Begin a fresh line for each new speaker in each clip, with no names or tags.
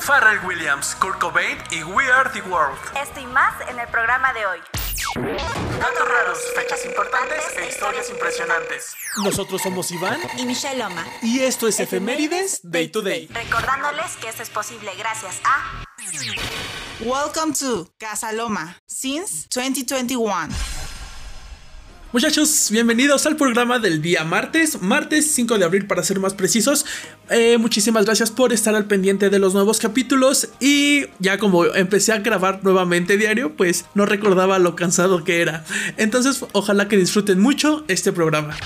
Pharrell Williams, Kurt Cobain y We Are the World.
Esto y más en el programa de hoy.
Datos raros, fechas importantes e historias impresionantes.
Nosotros somos Iván
Y Michelle Loma.
y esto es Efemérides Day to Day.
Recordándoles que esto es posible gracias a
Welcome to Casa Loma since 2021.
Muchachos, bienvenidos al programa del día martes, martes 5 de abril para ser más precisos. Eh, muchísimas gracias por estar al pendiente de los nuevos capítulos y ya como empecé a grabar nuevamente diario, pues no recordaba lo cansado que era. Entonces, ojalá que disfruten mucho este programa.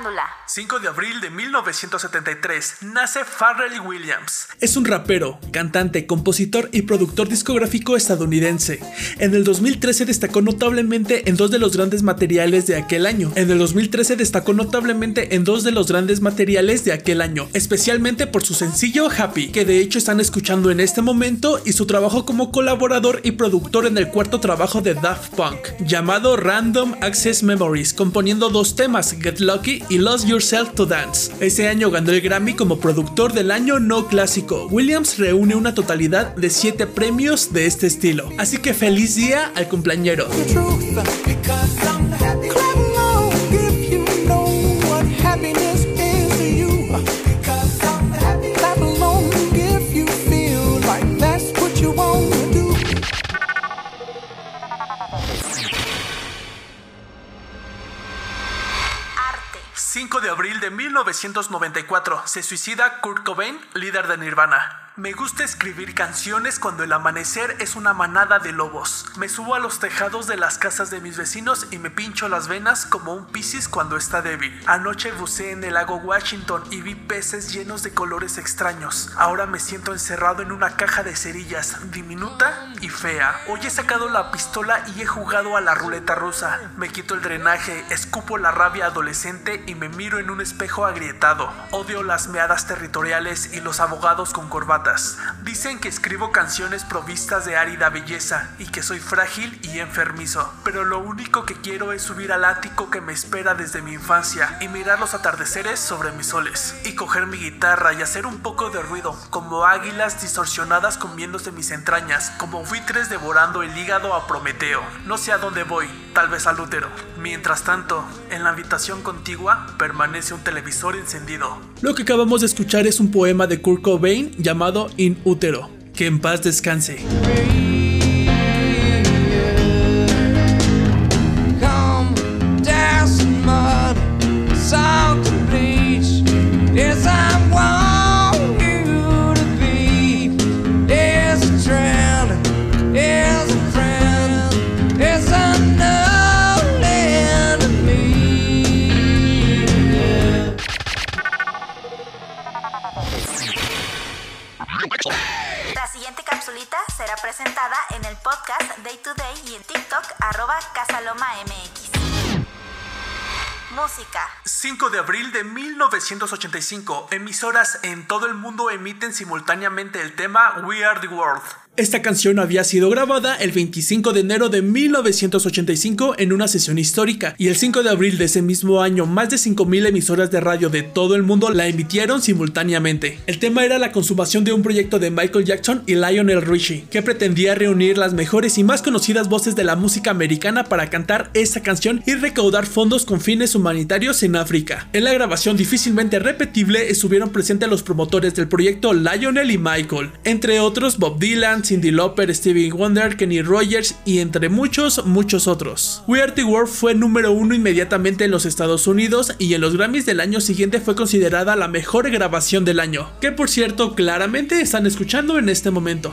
Farándula.
5 de abril de 1973 nace Pharrell Williams.
Es un rapero, cantante, compositor y productor discográfico estadounidense. En el 2013 destacó notablemente en dos de los grandes materiales de aquel año. En el 2013 destacó notablemente en dos de los grandes materiales de aquel año, especialmente por su sencillo Happy, que de hecho están escuchando en este momento, y su trabajo como colaborador y productor en el cuarto trabajo de Daft Punk, llamado Random Access Memories, componiendo dos temas, Get Lucky y Lost Yourself to Dance. Ese año ganó el Grammy como productor del año no clásico. Williams reúne una totalidad de 7 premios de este estilo. Así que feliz día al cumpleañero.
5 de abril de 1994 se suicida Kurt Cobain, líder de Nirvana. Me gusta escribir canciones cuando el amanecer es una manada de lobos. Me subo a los tejados de las casas de mis vecinos y me pincho las venas como un piscis cuando está débil. Anoche buceé en el lago Washington y vi peces llenos de colores extraños. Ahora me siento encerrado en una caja de cerillas, diminuta y fea. Hoy he sacado la pistola y he jugado a la ruleta rusa. Me quito el drenaje, escupo la rabia adolescente y me miro en un espejo agrietado. Odio las meadas territoriales y los abogados con Dicen que escribo canciones provistas de árida belleza y que soy frágil y enfermizo. Pero lo único que quiero es subir al ático que me espera desde mi infancia y mirar los atardeceres sobre mis soles. Y coger mi guitarra y hacer un poco de ruido, como águilas distorsionadas comiéndose mis entrañas, como buitres devorando el hígado a Prometeo. No sé a dónde voy, tal vez al útero. Mientras tanto, en la habitación contigua permanece un televisor encendido.
Lo que acabamos de escuchar es un poema de Kurt Cobain llamado In Utero. Que en paz descanse.
La siguiente capsulita será presentada en el podcast Day to Day y en TikTok arroba CasalomaMX. Música.
5 de abril de 1985, emisoras en todo el mundo emiten simultáneamente el tema We Are the World.
Esta canción había sido grabada el 25 de enero de 1985 en una sesión histórica y el 5 de abril de ese mismo año más de 5.000 emisoras de radio de todo el mundo la emitieron simultáneamente. El tema era la consumación de un proyecto de Michael Jackson y Lionel Richie que pretendía reunir las mejores y más conocidas voces de la música americana para cantar esta canción y recaudar fondos con fines humanitarios en África. En la grabación difícilmente repetible estuvieron presentes los promotores del proyecto Lionel y Michael, entre otros Bob Dylan, Cindy Lauper, Stevie Wonder, Kenny Rogers y entre muchos, muchos otros. We Are the World fue número uno inmediatamente en los Estados Unidos y en los Grammys del año siguiente fue considerada la mejor grabación del año, que por cierto claramente están escuchando en este momento.